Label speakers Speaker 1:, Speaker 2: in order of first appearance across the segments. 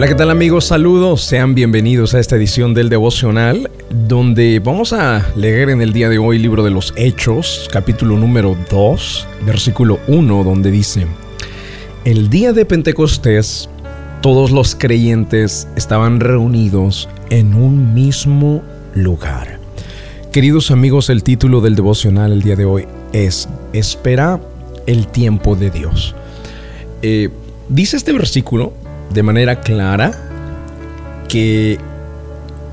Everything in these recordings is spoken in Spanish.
Speaker 1: Hola, ¿qué tal amigos? Saludos, sean bienvenidos a esta edición del devocional donde vamos a leer en el día de hoy el libro de los Hechos, capítulo número 2, versículo 1, donde dice, el día de Pentecostés todos los creyentes estaban reunidos en un mismo lugar. Queridos amigos, el título del devocional el día de hoy es Espera el tiempo de Dios. Eh, dice este versículo de manera clara que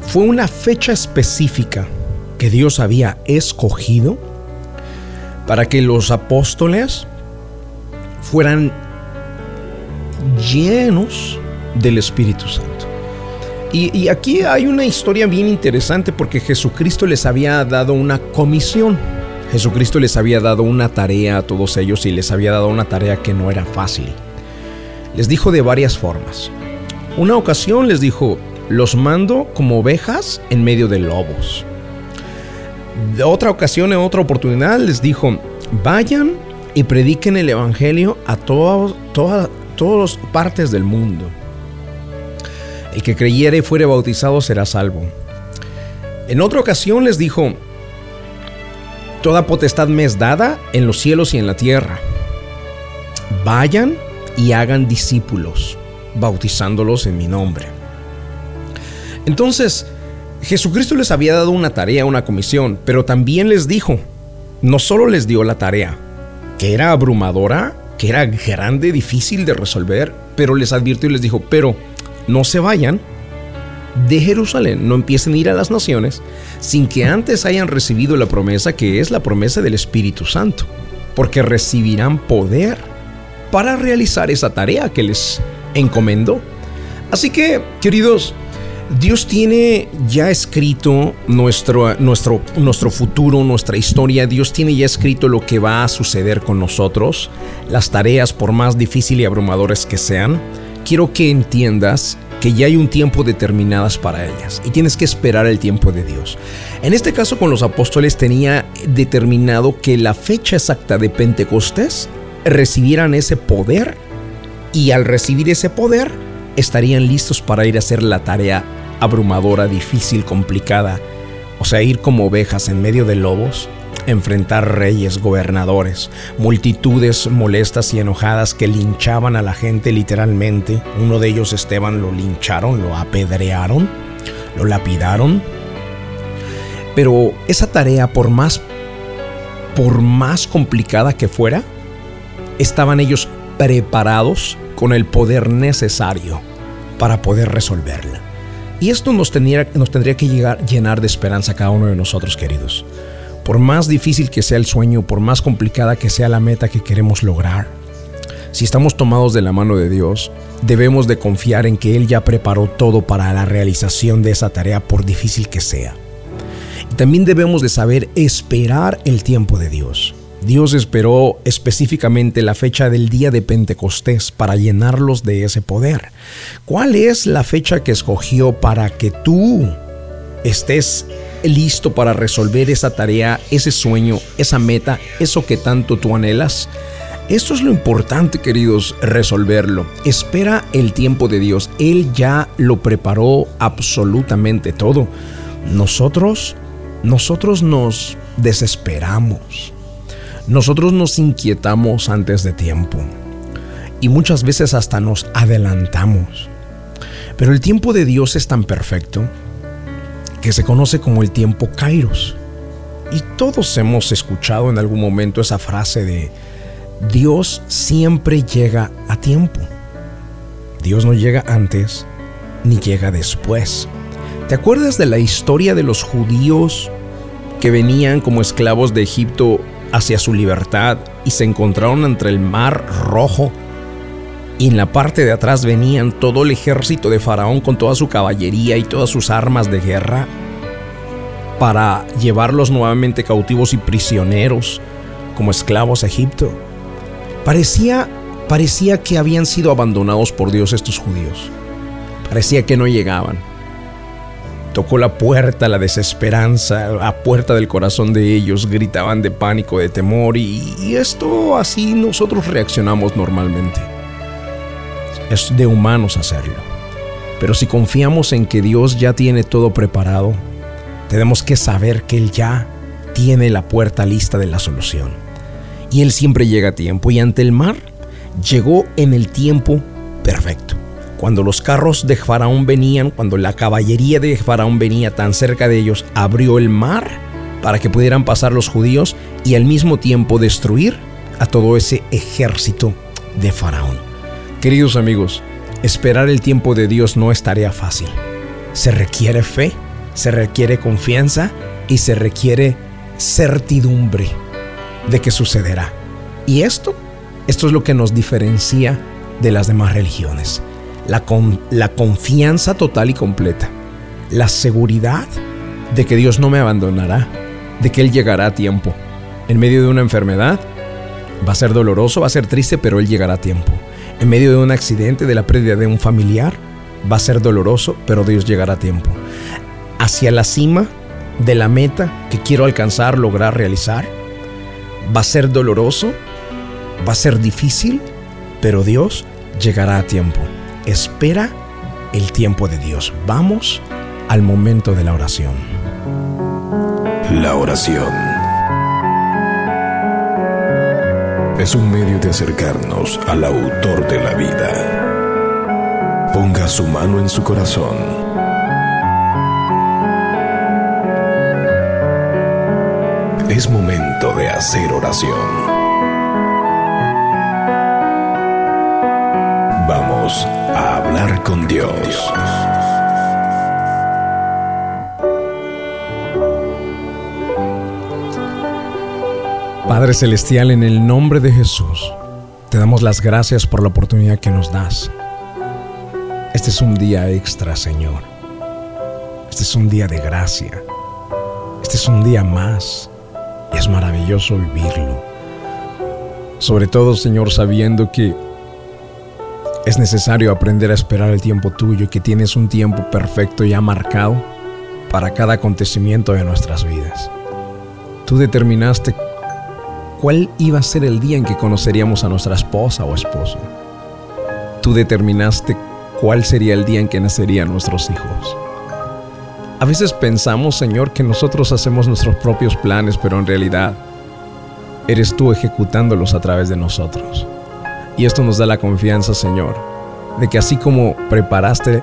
Speaker 1: fue una fecha específica que Dios había escogido para que los apóstoles fueran llenos del Espíritu Santo. Y, aquí hay una historia bien interesante porque Jesucristo les había dado una comisión. Jesucristo les había dado una tarea a todos ellos y les había dado una tarea que no era fácil. Les dijo de varias formas. Una ocasión les dijo, los mando como ovejas en medio de lobos. De otra ocasión, en otra oportunidad, les dijo, vayan y prediquen el Evangelio a todas, todas partes del mundo. El que creyere y fuere bautizado será salvo. En otra ocasión les dijo, Toda potestad me es dada en los cielos y en la tierra. Vayan y hagan discípulos, bautizándolos en mi nombre. Entonces, Jesucristo les había dado una tarea, una comisión, pero también les dijo, no solo les dio la tarea, que era abrumadora, que era grande, difícil de resolver, pero les advirtió y les dijo, pero no se vayan de Jerusalén, no empiecen a ir a las naciones sin que antes hayan recibido la promesa que es la promesa del Espíritu Santo, porque recibirán poder para realizar esa tarea que les encomendó. Así que, queridos, Dios tiene ya escrito nuestro, nuestro, nuestro futuro, nuestra historia. Dios tiene ya escrito lo que va a suceder con nosotros, las tareas, por más difíciles y abrumadoras que sean. Quiero que entiendas que ya hay un tiempo determinadas para ellas y tienes que esperar el tiempo de Dios. En este caso con los apóstoles tenía determinado que la fecha exacta de Pentecostés recibieran ese poder y al recibir ese poder estarían listos para ir a hacer la tarea abrumadora, difícil, complicada, o sea, ir como ovejas en medio de lobos, enfrentar reyes, gobernadores, multitudes molestas y enojadas que linchaban a la gente literalmente. Uno de ellos, Esteban, lo lincharon, lo apedrearon, lo lapidaron. Pero esa tarea, por más, por más complicada que fuera, estaban ellos preparados con el poder necesario para poder resolverla. Y esto nos tendría, nos tendría que llegar, llenar de esperanza a cada uno de nosotros, queridos. Por más difícil que sea el sueño, por más complicada que sea la meta que queremos lograr, si estamos tomados de la mano de Dios, debemos de confiar en que Él ya preparó todo para la realización de esa tarea por difícil que sea. Y también debemos de saber esperar el tiempo de Dios. Dios esperó específicamente la fecha del día de Pentecostés para llenarlos de ese poder. ¿Cuál es la fecha que escogió para que tú estés listo para resolver esa tarea, ese sueño, esa meta, eso que tanto tú anhelas? Esto es lo importante, queridos, resolverlo. Espera el tiempo de Dios. Él ya lo preparó absolutamente todo. Nosotros, nosotros nos desesperamos nosotros nos inquietamos antes de tiempo y muchas veces hasta nos adelantamos. Pero el tiempo de Dios es tan perfecto que se conoce como el tiempo Kairos. Y todos hemos escuchado en algún momento esa frase de Dios siempre llega a tiempo. Dios no llega antes ni llega después. ¿Te acuerdas de la historia de los judíos que venían como esclavos de Egipto hacia su libertad y se encontraron entre el mar rojo y en la parte de atrás venían todo el ejército de Faraón con toda su caballería y todas sus armas de guerra para llevarlos nuevamente cautivos y prisioneros como esclavos a Egipto. Parecía, parecía que habían sido abandonados por Dios estos judíos. Parecía que no llegaban tocó la puerta, la desesperanza, la puerta del corazón de ellos, gritaban de pánico, de temor y, esto así nosotros reaccionamos normalmente. Es de humanos hacerlo. Pero si confiamos en que Dios ya tiene todo preparado, tenemos que saber que Él ya tiene la puerta lista de la solución. Y Él siempre llega a tiempo. Y ante el mar, llegó en el tiempo perfecto. Cuando los carros de Faraón venían, cuando la caballería de Faraón venía tan cerca de ellos, abrió el mar para que pudieran pasar los judíos y al mismo tiempo destruir a todo ese ejército de Faraón. Queridos amigos, esperar el tiempo de Dios no es tarea fácil. Se requiere fe, se requiere confianza y se requiere certidumbre de que sucederá. Y esto, esto es lo que nos diferencia de las demás religiones la, la confianza total y completa, la seguridad de que Dios no me abandonará, de que Él llegará a tiempo. En medio de una enfermedad, va a ser doloroso, va a ser triste, pero Él llegará a tiempo. En medio de un accidente, de la pérdida de un familiar, va a ser doloroso, pero Dios llegará a tiempo. Hacia la cima de la meta que quiero alcanzar, lograr, realizar, va a ser doloroso, va a ser difícil, pero Dios llegará a tiempo espera el tiempo de Dios. Vamos al momento de la oración.
Speaker 2: La oración es un medio de acercarnos al autor de la vida. Ponga su mano en su corazón. Es momento de hacer oración. Vamos con Dios.
Speaker 1: Padre Celestial, en el nombre de Jesús, te damos las gracias por la oportunidad que nos das. Este es un día extra, Señor. Este es un día de gracia. Este es un día más. Y es maravilloso vivirlo. Sobre todo, Señor, sabiendo que es necesario aprender a esperar el tiempo tuyo y que tienes un tiempo perfecto ya marcado para cada acontecimiento de nuestras vidas. Tú determinaste cuál iba a ser el día en que conoceríamos a nuestra esposa o esposo. Tú determinaste cuál sería el día en que nacerían nuestros hijos. A veces pensamos, Señor, que nosotros hacemos nuestros propios planes, pero en realidad eres tú ejecutándolos a través de nosotros. Y esto nos da la confianza, Señor, de que así como preparaste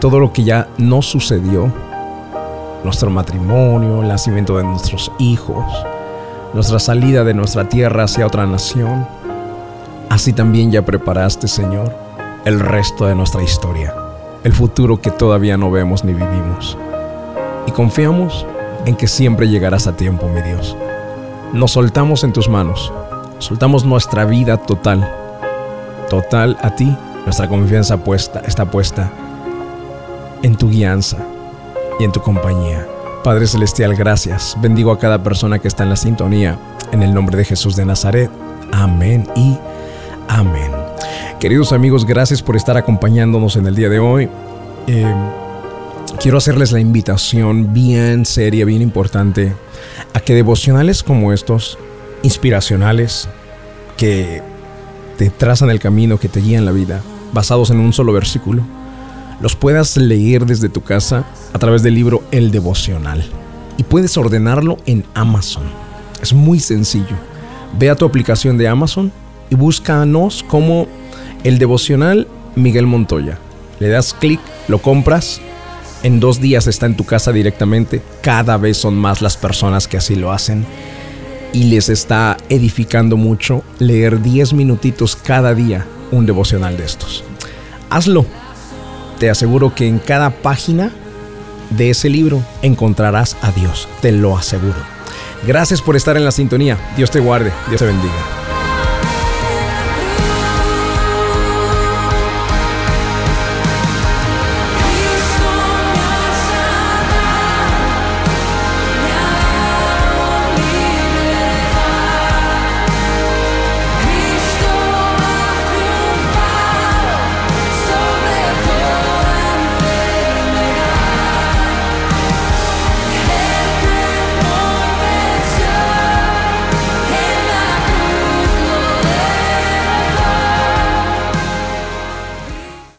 Speaker 1: todo lo que ya no sucedió, nuestro matrimonio, el nacimiento de nuestros hijos, nuestra salida de nuestra tierra hacia otra nación, así también ya preparaste, Señor, el resto de nuestra historia, el futuro que todavía no vemos ni vivimos. Y confiamos en que siempre llegarás a tiempo, mi Dios. Nos soltamos en tus manos, soltamos nuestra vida total total a ti. Nuestra confianza puesta, está puesta en tu guianza y en tu compañía. Padre Celestial, gracias. Bendigo a cada persona que está en la sintonía. En el nombre de Jesús de Nazaret. Amén y amén. Queridos amigos, gracias por estar acompañándonos en el día de hoy. Eh, quiero hacerles la invitación bien seria, bien importante, a que devocionales como estos, inspiracionales, que te trazan el camino que te guía en la vida, basados en un solo versículo, los puedas leer desde tu casa a través del libro El Devocional. Y puedes ordenarlo en Amazon. Es muy sencillo. Ve a tu aplicación de Amazon y búscanos como El Devocional Miguel Montoya. Le das clic, lo compras. En dos días está en tu casa directamente. Cada vez son más las personas que así lo hacen y les está edificando mucho leer 10 minutitos cada día un devocional de estos. Hazlo. Te aseguro que en cada página de ese libro encontrarás a Dios. Te lo aseguro. Gracias por estar en la sintonía. Dios te guarde. Dios te bendiga.